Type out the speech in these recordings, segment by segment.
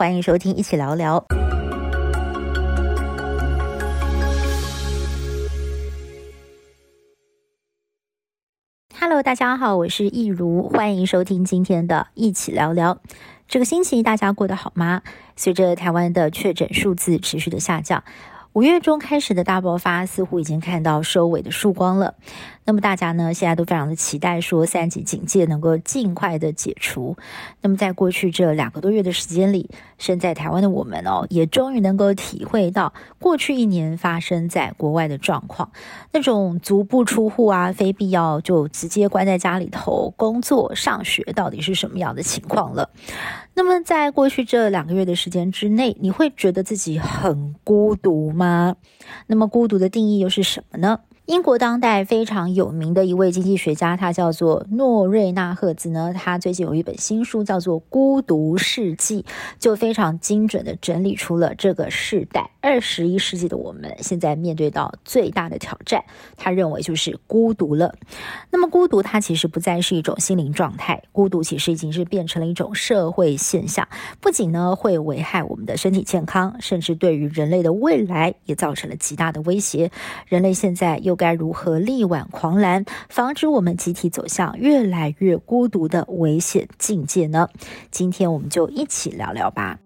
欢迎收听，一起聊聊。Hello，大家好，我是易如，欢迎收听今天的一起聊聊。这个星期大家过得好吗？随着台湾的确诊数字持续的下降。五月中开始的大爆发似乎已经看到收尾的曙光了。那么大家呢，现在都非常的期待说三级警戒能够尽快的解除。那么在过去这两个多月的时间里，身在台湾的我们哦，也终于能够体会到过去一年发生在国外的状况，那种足不出户啊，非必要就直接关在家里头工作、上学，到底是什么样的情况了。那么在过去这两个月的时间之内，你会觉得自己很孤独吗？那么孤独的定义又是什么呢？英国当代非常有名的一位经济学家，他叫做诺瑞纳赫兹呢。他最近有一本新书，叫做《孤独世纪》，就非常精准地整理出了这个世代二十一世纪的我们现在面对到最大的挑战。他认为就是孤独了。那么孤独，它其实不再是一种心灵状态，孤独其实已经是变成了一种社会现象。不仅呢会危害我们的身体健康，甚至对于人类的未来也造成了极大的威胁。人类现在又该如何力挽狂澜，防止我们集体走向越来越孤独的危险境界呢？今天我们就一起聊聊吧。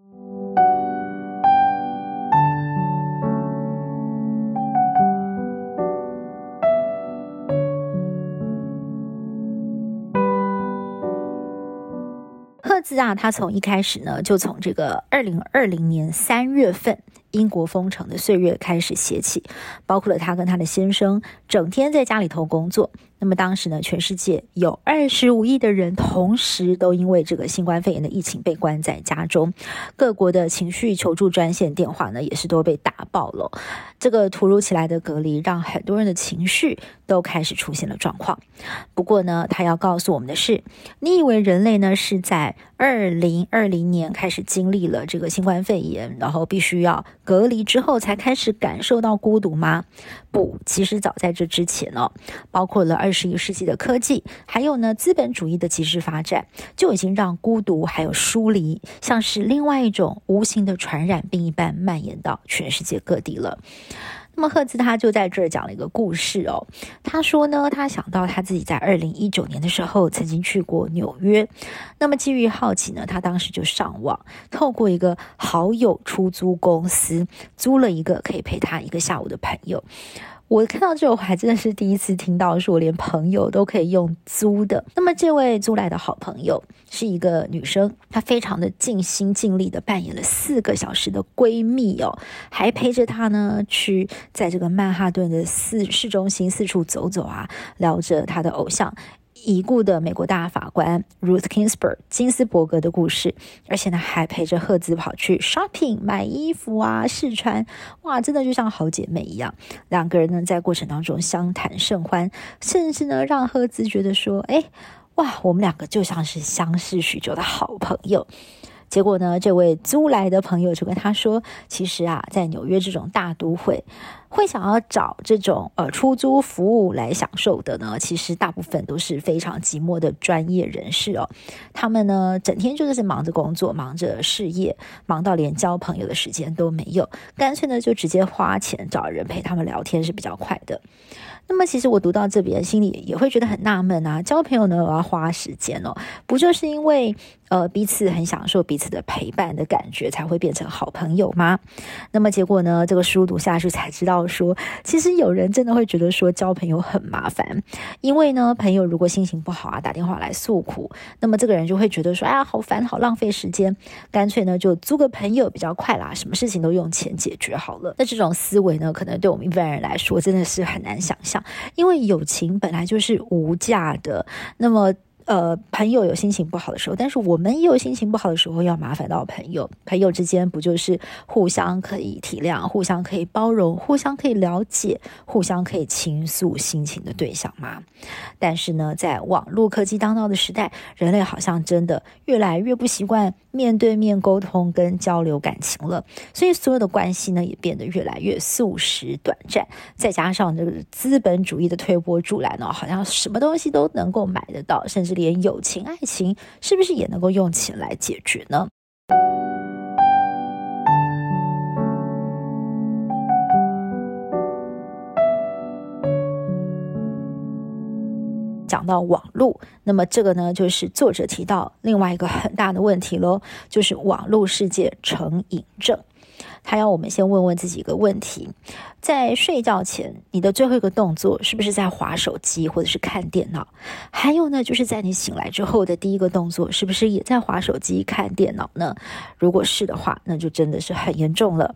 赫兹啊，他从一开始呢，就从这个二零二零年三月份。英国封城的岁月开始写起，包括了他跟他的先生整天在家里头工作。那么当时呢，全世界有二十五亿的人同时都因为这个新冠肺炎的疫情被关在家中，各国的情绪求助专线电话呢也是都被打爆了。这个突如其来的隔离让很多人的情绪都开始出现了状况。不过呢，他要告诉我们的是，你以为人类呢是在二零二零年开始经历了这个新冠肺炎，然后必须要隔离之后才开始感受到孤独吗？不，其实早在这之前哦，包括了二。二十一世纪的科技，还有呢，资本主义的极致发展，就已经让孤独还有疏离，像是另外一种无形的传染病一般蔓延到全世界各地了。那么赫兹他就在这儿讲了一个故事哦，他说呢，他想到他自己在二零一九年的时候曾经去过纽约，那么基于好奇呢，他当时就上网，透过一个好友出租公司租了一个可以陪他一个下午的朋友。我看到这，我还真的是第一次听到，说连朋友都可以用租的。那么，这位租来的好朋友是一个女生，她非常的尽心尽力的扮演了四个小时的闺蜜哦，还陪着她呢去在这个曼哈顿的四市中心四处走走啊，聊着她的偶像。已故的美国大法官 Ruth Ginsburg 金斯伯格的故事，而且呢还陪着赫兹跑去 shopping 买衣服啊试穿，哇，真的就像好姐妹一样。两个人呢在过程当中相谈甚欢，甚至呢让赫兹觉得说，哎，哇，我们两个就像是相识许久的好朋友。结果呢，这位租来的朋友就跟他说，其实啊，在纽约这种大都会。会想要找这种呃出租服务来享受的呢，其实大部分都是非常寂寞的专业人士哦。他们呢，整天就是忙着工作，忙着事业，忙到连交朋友的时间都没有，干脆呢就直接花钱找人陪他们聊天是比较快的。那么，其实我读到这边，心里也会觉得很纳闷啊。交朋友呢，我要花时间哦，不就是因为呃彼此很享受彼此的陪伴的感觉，才会变成好朋友吗？那么结果呢，这个书读下去才知道。说，其实有人真的会觉得说交朋友很麻烦，因为呢，朋友如果心情不好啊，打电话来诉苦，那么这个人就会觉得说，哎呀，好烦，好浪费时间，干脆呢就租个朋友比较快啦，什么事情都用钱解决好了。那这种思维呢，可能对我们一般人来说真的是很难想象，因为友情本来就是无价的。那么。呃，朋友有心情不好的时候，但是我们也有心情不好的时候，要麻烦到朋友。朋友之间不就是互相可以体谅、互相可以包容、互相可以了解、互相可以倾诉心情的对象吗？但是呢，在网络科技当道的时代，人类好像真的越来越不习惯面对面沟通跟交流感情了，所以所有的关系呢，也变得越来越速食短暂。再加上这个资本主义的推波助澜呢，好像什么东西都能够买得到，甚至连友情爱情是不是也能够用钱来解决呢？讲到网络那么这个呢就是作者提到另外一个很大的问题咯就是网络世界成瘾症。他要我们先问问自己一个问题在睡觉前，你的最后一个动作是不是在划手机或者是看电脑？还有呢，就是在你醒来之后的第一个动作，是不是也在划手机看电脑呢？如果是的话，那就真的是很严重了。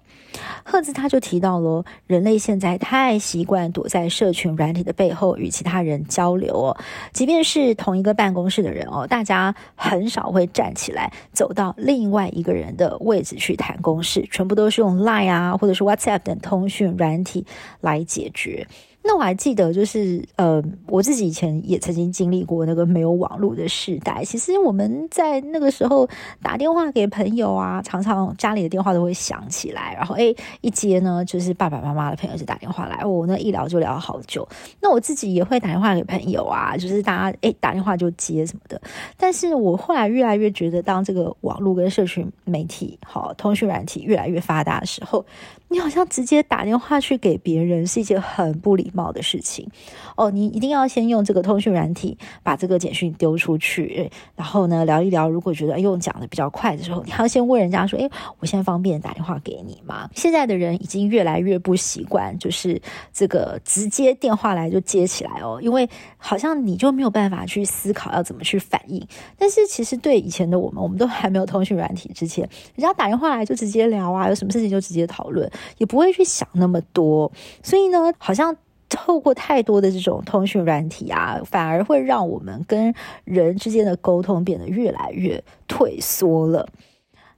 赫兹他就提到了，人类现在太习惯躲在社群软体的背后与其他人交流哦，即便是同一个办公室的人哦，大家很少会站起来走到另外一个人的位置去谈公事，全部都是用 Line 啊，或者是 WhatsApp 等通讯软体来解决。那我还记得，就是呃，我自己以前也曾经经历过那个没有网络的时代。其实我们在那个时候打电话给朋友啊，常常家里的电话都会响起来，然后诶一接呢，就是爸爸妈妈的朋友就打电话来，我、哦、那一聊就聊好久。那我自己也会打电话给朋友啊，就是大家诶打电话就接什么的。但是我后来越来越觉得，当这个网络跟社群媒体好通讯软体越来越发达的时候，你好像直接打电话去给别人是一件很不礼貌的事情哦。你一定要先用这个通讯软体把这个简讯丢出去，然后呢聊一聊。如果觉得用讲的比较快的时候，你要先问人家说：“诶，我现在方便打电话给你吗？”现在的人已经越来越不习惯，就是这个直接电话来就接起来哦，因为好像你就没有办法去思考要怎么去反应。但是其实对以前的我们，我们都还没有通讯软体之前，人家打电话来就直接聊啊，有什么事情就直接讨论。也不会去想那么多，所以呢，好像透过太多的这种通讯软体啊，反而会让我们跟人之间的沟通变得越来越退缩了。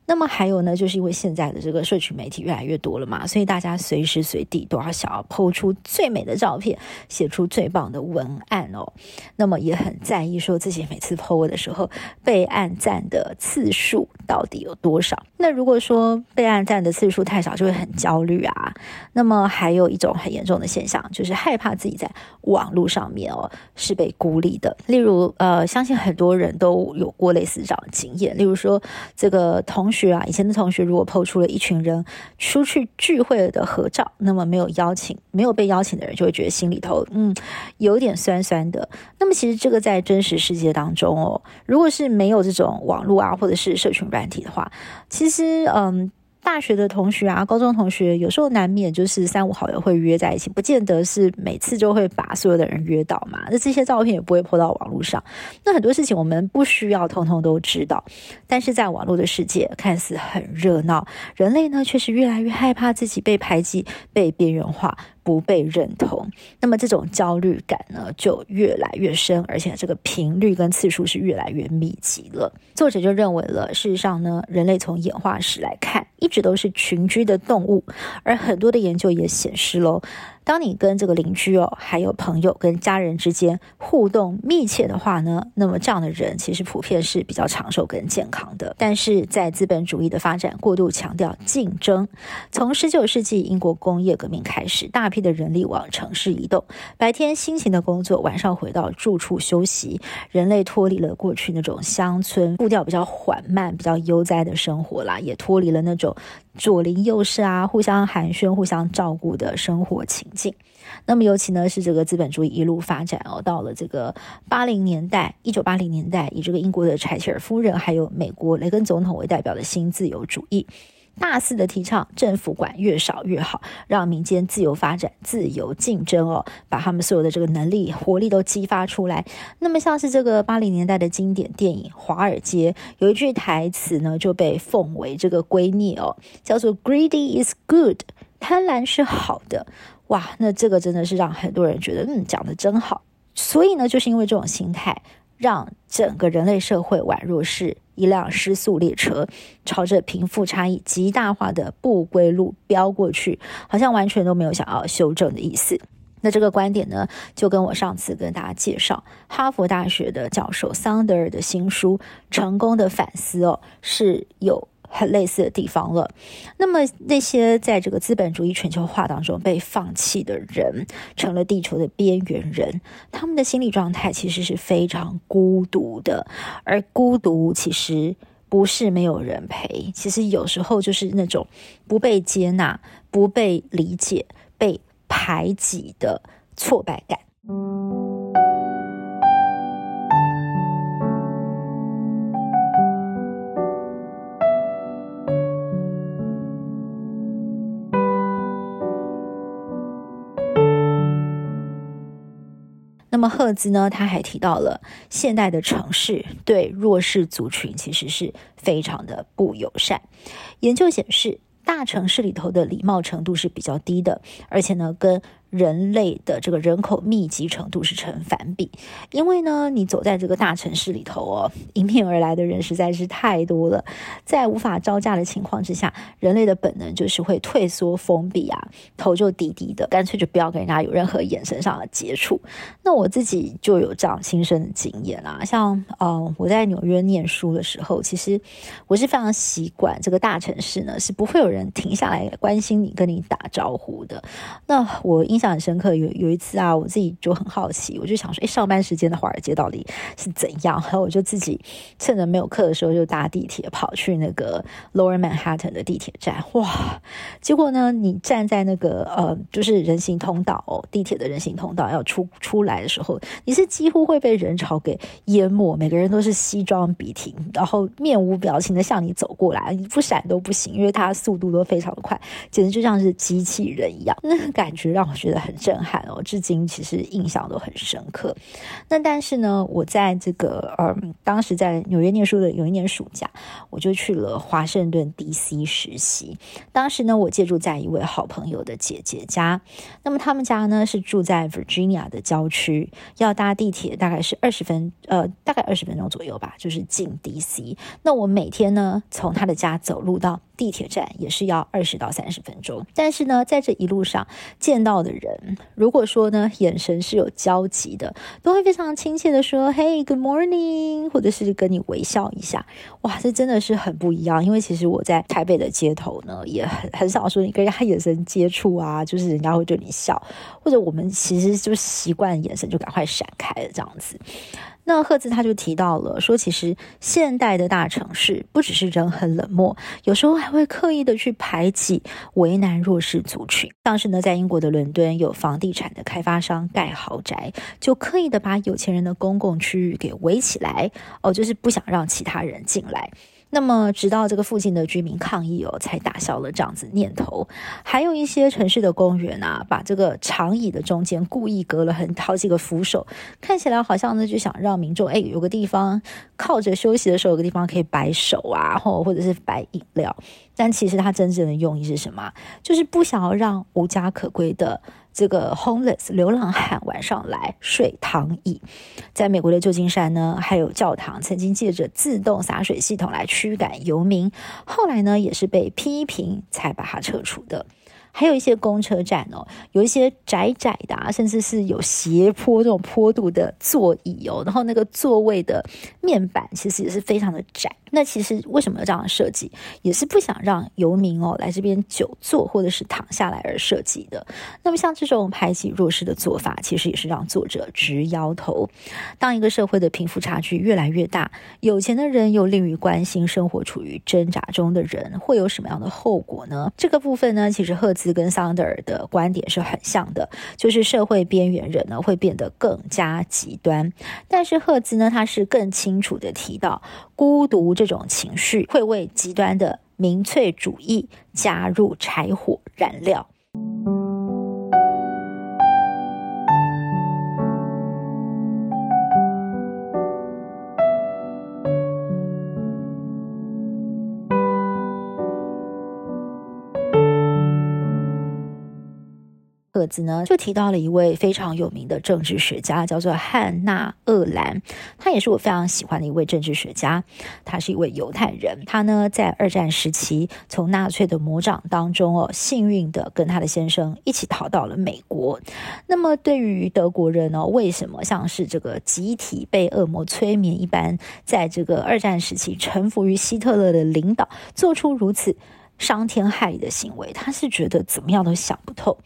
那么还有呢，就是因为现在的这个社群媒体越来越多了嘛，所以大家随时随地都要想要 po 出最美的照片，写出最棒的文案哦。那么也很在意说自己每次 po 的时候被按赞的次数到底有多少。那如果说被按赞的次数太少，就会很焦虑啊。那么还有一种很严重的现象，就是害怕自己在网络上面哦是被孤立的。例如呃，相信很多人都有过类似这样的经验，例如说这个同学。学啊，以前的同学如果抛出了一群人出去聚会的合照，那么没有邀请、没有被邀请的人就会觉得心里头嗯有点酸酸的。那么其实这个在真实世界当中哦，如果是没有这种网络啊或者是社群软体的话，其实嗯。大学的同学啊，高中同学有时候难免就是三五好友会约在一起，不见得是每次就会把所有的人约到嘛。那这些照片也不会泼到网络上。那很多事情我们不需要通通都知道，但是在网络的世界看似很热闹，人类呢却是越来越害怕自己被排挤、被边缘化。不被认同，那么这种焦虑感呢，就越来越深，而且这个频率跟次数是越来越密集了。作者就认为了，事实上呢，人类从演化史来看，一直都是群居的动物，而很多的研究也显示喽。当你跟这个邻居哦，还有朋友跟家人之间互动密切的话呢，那么这样的人其实普遍是比较长寿跟健康的。但是在资本主义的发展过度强调竞争，从十九世纪英国工业革命开始，大批的人力往城市移动，白天辛勤的工作，晚上回到住处休息，人类脱离了过去那种乡村步调比较缓慢、比较悠哉的生活啦，也脱离了那种左邻右舍啊，互相寒暄、互相照顾的生活情境。那么，尤其呢是这个资本主义一路发展哦，到了这个八零年代，一九八零年代，以这个英国的柴切尔夫人还有美国雷根总统为代表的新自由主义，大肆的提倡政府管越少越好，让民间自由发展、自由竞争哦，把他们所有的这个能力、活力都激发出来。那么，像是这个八零年代的经典电影《华尔街》，有一句台词呢就被奉为这个圭臬哦，叫做 “Greedy is good”，贪婪是好的。哇，那这个真的是让很多人觉得，嗯，讲的真好。所以呢，就是因为这种心态，让整个人类社会宛若是一辆失速列车，朝着贫富差异极大化的不归路飙过去，好像完全都没有想要修正的意思。那这个观点呢，就跟我上次跟大家介绍哈佛大学的教授桑德尔的新书《成功的反思》哦，是有。很类似的地方了。那么那些在这个资本主义全球化当中被放弃的人，成了地球的边缘人，他们的心理状态其实是非常孤独的。而孤独其实不是没有人陪，其实有时候就是那种不被接纳、不被理解、被排挤的挫败感。那么赫兹呢，他还提到了现代的城市对弱势族群其实是非常的不友善。研究显示，大城市里头的礼貌程度是比较低的，而且呢，跟人类的这个人口密集程度是成反比，因为呢，你走在这个大城市里头哦，迎面而来的人实在是太多了，在无法招架的情况之下，人类的本能就是会退缩封闭啊，头就低低的，干脆就不要跟人家有任何眼神上的接触。那我自己就有这样亲身的经验啊，像嗯、呃，我在纽约念书的时候，其实我是非常习惯这个大城市呢，是不会有人停下来关心你、跟你打招呼的。那我印象很深刻，有有一次啊，我自己就很好奇，我就想说，哎，上班时间的华尔街到底是怎样？然后我就自己趁着没有课的时候，就搭地铁跑去那个 Lower Manhattan 的地铁站。哇！结果呢，你站在那个呃，就是人行通道哦，地铁的人行通道要出出来的时候，你是几乎会被人潮给淹没，每个人都是西装笔挺，然后面无表情的向你走过来，你不闪都不行，因为他速度都非常的快，简直就像是机器人一样，那个感觉让我觉。觉得很震撼哦，至今其实印象都很深刻。那但是呢，我在这个嗯，当时在纽约念书的有一年暑假，我就去了华盛顿 DC 实习。当时呢，我借住在一位好朋友的姐姐家。那么他们家呢是住在 Virginia 的郊区，要搭地铁大概是二十分呃，大概二十分钟左右吧，就是进 DC。那我每天呢从他的家走路到地铁站也是要二十到三十分钟。但是呢，在这一路上见到的人，如果说呢，眼神是有交集的，都会非常亲切的说 “Hey, good morning”，或者是跟你微笑一下。哇，这真的是很不一样。因为其实我在台北的街头呢，也很很少说你跟人家眼神接触啊，就是人家会对你笑，或者我们其实就习惯眼神就赶快闪开了这样子。那赫兹他就提到了说，其实现代的大城市不只是人很冷漠，有时候还会刻意的去排挤、为难弱势族群。当时呢，在英国的伦敦，有房地产的开发商盖豪宅，就刻意的把有钱人的公共区域给围起来，哦，就是不想让其他人进来。那么，直到这个附近的居民抗议哦，才打消了这样子念头。还有一些城市的公园啊，把这个长椅的中间故意隔了很好几个扶手，看起来好像呢就想让民众哎有个地方靠着休息的时候有个地方可以摆手啊，或或者是摆饮料。但其实它真正的用意是什么？就是不想要让无家可归的。这个 homeless 流浪汉晚上来睡躺椅，在美国的旧金山呢，还有教堂曾经借着自动洒水系统来驱赶游民，后来呢也是被批评才把它撤除的。还有一些公车站哦，有一些窄窄的啊，甚至是有斜坡这种坡度的座椅哦，然后那个座位的面板其实也是非常的窄。那其实为什么要这样设计，也是不想让游民哦来这边久坐或者是躺下来而设计的。那么像这种排挤弱势的做法，其实也是让作者直摇头。当一个社会的贫富差距越来越大，有钱的人又吝于关心生活处于挣扎中的人，会有什么样的后果呢？这个部分呢，其实赫兹跟桑德尔的观点是很像的，就是社会边缘人呢会变得更加极端。但是赫兹呢，他是更清楚的提到孤独。这种情绪会为极端的民粹主义加入柴火燃料。赫兹呢，就提到了一位非常有名的政治学家，叫做汉娜·厄兰。他也是我非常喜欢的一位政治学家。他是一位犹太人。他呢，在二战时期从纳粹的魔掌当中哦，幸运的跟他的先生一起逃到了美国。那么，对于德国人呢，为什么像是这个集体被恶魔催眠一般，在这个二战时期臣服于希特勒的领导，做出如此伤天害理的行为？他是觉得怎么样都想不透。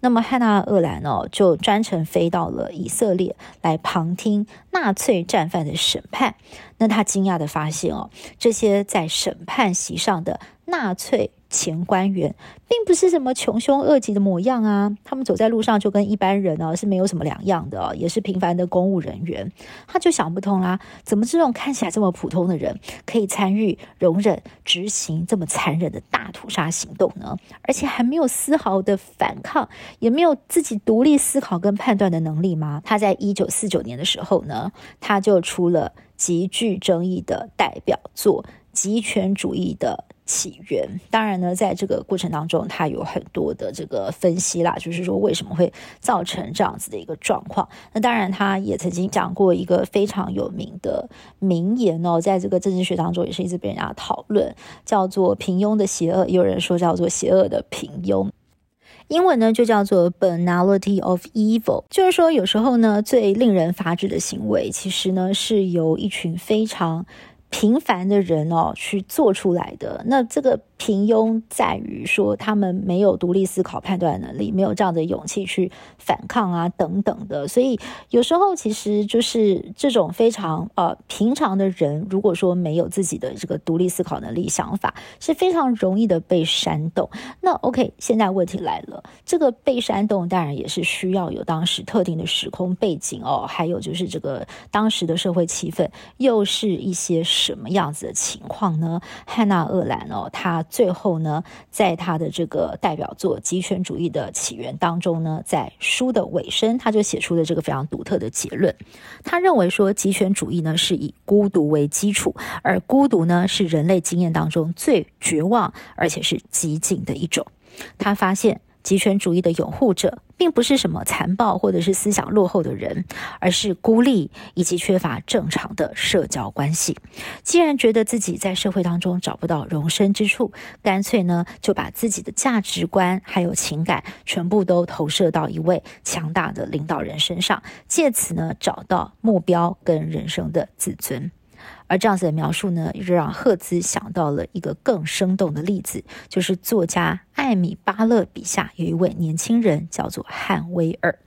那么汉娜·厄兰哦，就专程飞到了以色列来旁听纳粹战犯的审判。那他惊讶地发现哦，这些在审判席上的纳粹前官员，并不是什么穷凶恶极的模样啊。他们走在路上就跟一般人呢、啊、是没有什么两样的，也是平凡的公务人员。他就想不通啦，怎么这种看起来这么普通的人，可以参与、容忍、执行这么残忍的大屠杀行动呢？而且还没有丝毫的反抗，也没有自己独立思考跟判断的能力吗？他在一九四九年的时候呢，他就出了极具争议的代表作《极权主义的起源》。当然呢，在这个过程当中，他有很多的这个分析啦，就是说为什么会造成这样子的一个状况。那当然，他也曾经讲过一个非常有名的名言哦，在这个政治学当中也是一直被人家讨论，叫做“平庸的邪恶”，也有人说叫做“邪恶的平庸”。英文呢就叫做 banality of evil，就是说有时候呢最令人发指的行为，其实呢是由一群非常平凡的人哦去做出来的。那这个。平庸在于说，他们没有独立思考、判断能力，没有这样的勇气去反抗啊，等等的。所以有时候其实就是这种非常呃平常的人，如果说没有自己的这个独立思考能力、想法，是非常容易的被煽动。那 OK，现在问题来了，这个被煽动当然也是需要有当时特定的时空背景哦，还有就是这个当时的社会气氛又是一些什么样子的情况呢？汉娜·厄兰哦，他。最后呢，在他的这个代表作《极权主义的起源》当中呢，在书的尾声，他就写出了这个非常独特的结论。他认为说，极权主义呢是以孤独为基础，而孤独呢是人类经验当中最绝望而且是极尽的一种。他发现。极权主义的拥护者，并不是什么残暴或者是思想落后的人，而是孤立以及缺乏正常的社交关系。既然觉得自己在社会当中找不到容身之处，干脆呢就把自己的价值观还有情感全部都投射到一位强大的领导人身上，借此呢找到目标跟人生的自尊。而这样子的描述呢，又让赫兹想到了一个更生动的例子，就是作家艾米巴勒笔下有一位年轻人，叫做汉威尔。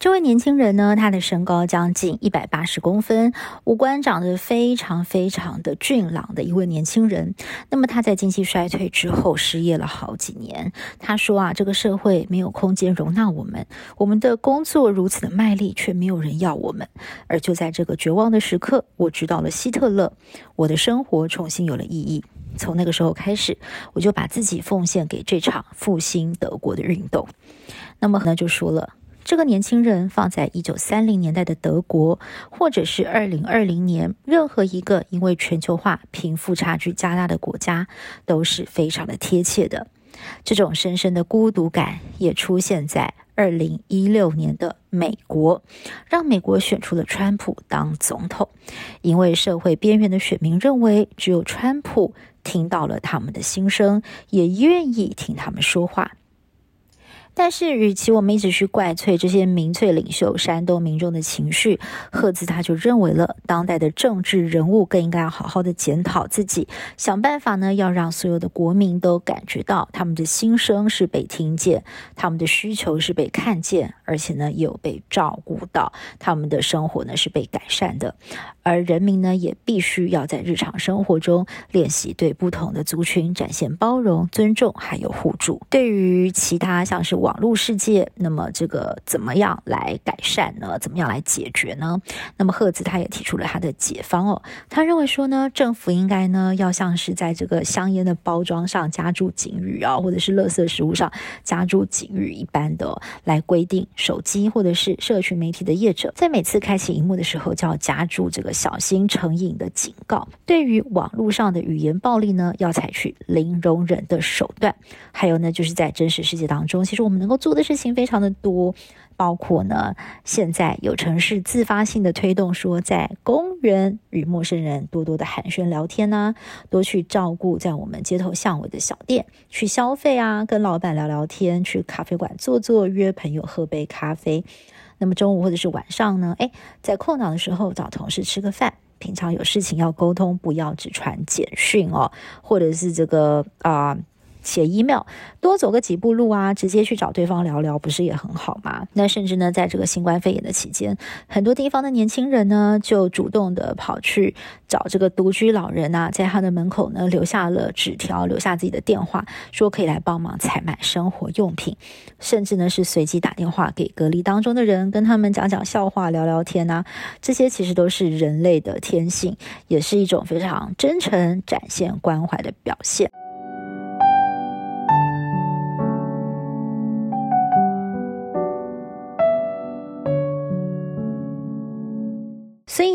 这位年轻人呢，他的身高将近一百八十公分，五官长得非常非常的俊朗的一位年轻人。那么他在经济衰退之后失业了好几年。他说啊，这个社会没有空间容纳我们，我们的工作如此的卖力，却没有人要我们。而就在这个绝望的时刻，我知道了希特勒，我的生活重新有了意义。从那个时候开始，我就把自己奉献给这场复兴德国的运动。那么呢，就说了。这个年轻人放在一九三零年代的德国，或者是二零二零年任何一个因为全球化贫富差距加大的国家，都是非常的贴切的。这种深深的孤独感也出现在二零一六年的美国，让美国选出了川普当总统，因为社会边缘的选民认为，只有川普听到了他们的心声，也愿意听他们说话。但是，与其我们一直去怪罪这些民粹领袖煽动民众的情绪，赫兹他就认为了，当代的政治人物更应该要好好的检讨自己，想办法呢，要让所有的国民都感觉到他们的心声是被听见，他们的需求是被看见，而且呢，有被照顾到，他们的生活呢是被改善的。而人民呢，也必须要在日常生活中练习对不同的族群展现包容、尊重，还有互助。对于其他像是网网络世界，那么这个怎么样来改善呢？怎么样来解决呢？那么赫兹他也提出了他的解方哦。他认为说呢，政府应该呢要像是在这个香烟的包装上加注警语啊，或者是垃圾食物上加注警语一般的、来规定手机或者是社群媒体的业者，在每次开启荧幕的时候就要加注这个。小心成瘾的警告，对于网络上的语言暴力呢，要采取零容忍的手段。还有呢，就是在真实世界当中，其实我我们能够做的事情非常的多，包括呢，现在有城市自发性的推动说，在公园与陌生人多多的寒暄聊天呐，多去照顾在我们街头巷尾的小店，去消费啊，跟老板聊聊天，去咖啡馆坐坐，约朋友喝杯咖啡。那么中午或者是晚上呢？诶，在空档的时候找同事吃个饭。平常有事情要沟通，不要只传简讯哦，或者是这个啊、写 email，多走个几步路啊，直接去找对方聊聊，不是也很好吗？那甚至呢，在这个新冠肺炎的期间，很多地方的年轻人呢，就主动的跑去找这个独居老人啊，在他的门口呢留下了纸条，留下自己的电话，说可以来帮忙采买生活用品，甚至呢是随机打电话给隔离当中的人，跟他们讲讲笑话，聊聊天啊，这些其实都是人类的天性，也是一种非常真诚展现关怀的表现。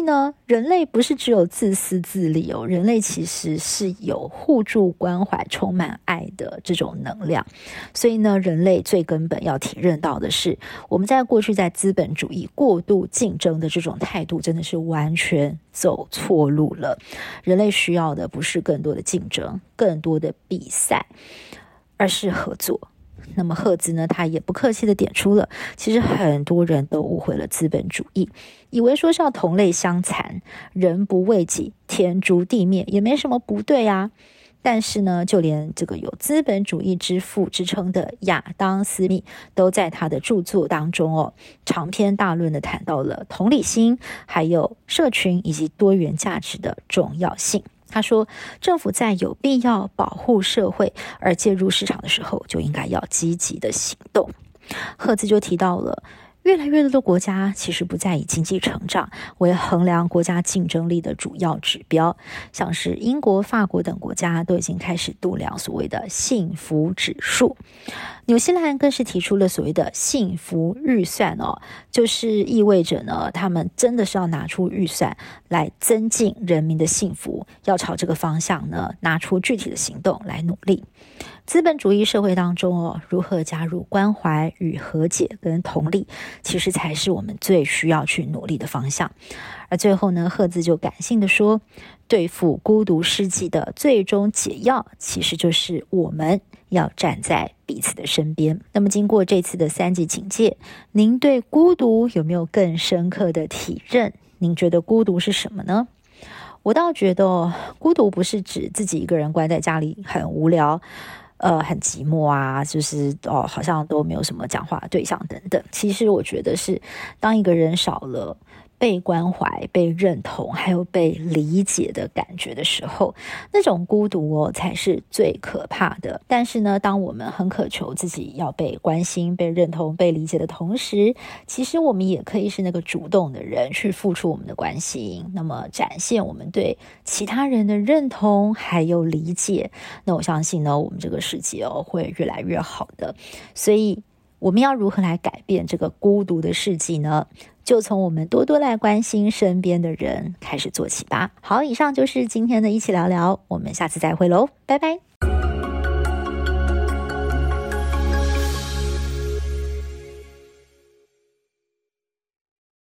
呢，人类不是只有自私自利哦，人类其实是有互助关怀、充满爱的这种能量。所以呢，人类最根本要体认到的是，我们在过去在资本主义过度竞争的这种态度，真的是完全走错路了。人类需要的不是更多的竞争、更多的比赛，而是合作。那么赫兹呢，他也不客气地点出了，其实很多人都误会了资本主义，以为说是要同类相残，人不为己，天诛地灭，也没什么不对啊。但是呢，就连这个有资本主义之父之称的亚当·斯密，都在他的著作当中哦，长篇大论的谈到了同理心，还有社群以及多元价值的重要性。他说，政府在有必要保护社会而介入市场的时候，就应该要积极的行动。赫兹就提到了。越来越多的国家其实不再以经济成长为衡量国家竞争力的主要指标，像是英国、法国等国家都已经开始度量所谓的幸福指数。纽西兰更是提出了所谓的幸福预算哦，就是意味着呢，他们真的是要拿出预算来增进人民的幸福，要朝这个方向呢，拿出具体的行动来努力。资本主义社会当中哦，如何加入关怀与和解跟同理，其实才是我们最需要去努力的方向。最后呢，赫兹就感性地说，对付孤独世纪的最终解药，其实就是我们要站在彼此的身边。那么，经过这次的三级警戒，您对孤独有没有更深刻的体认？您觉得孤独是什么呢？我倒觉得，孤独不是指自己一个人关在家里很无聊。呃，很寂寞啊，就是哦，好像都没有什么讲话对象等等。其实我觉得是，当一个人少了。被关怀、被认同，还有被理解的感觉的时候，那种孤独哦，才是最可怕的。但是呢，当我们很渴求自己要被关心、被认同、被理解的同时，其实我们也可以是那个主动的人，去付出我们的关心，那么展现我们对其他人的认同还有理解。那我相信呢，我们这个世界哦，会越来越好的。所以，我们要如何来改变这个孤独的世纪呢？就从我们多多来关心身边的人开始做起吧。好，以上就是今天的一起聊聊，我们下次再会喽，拜拜。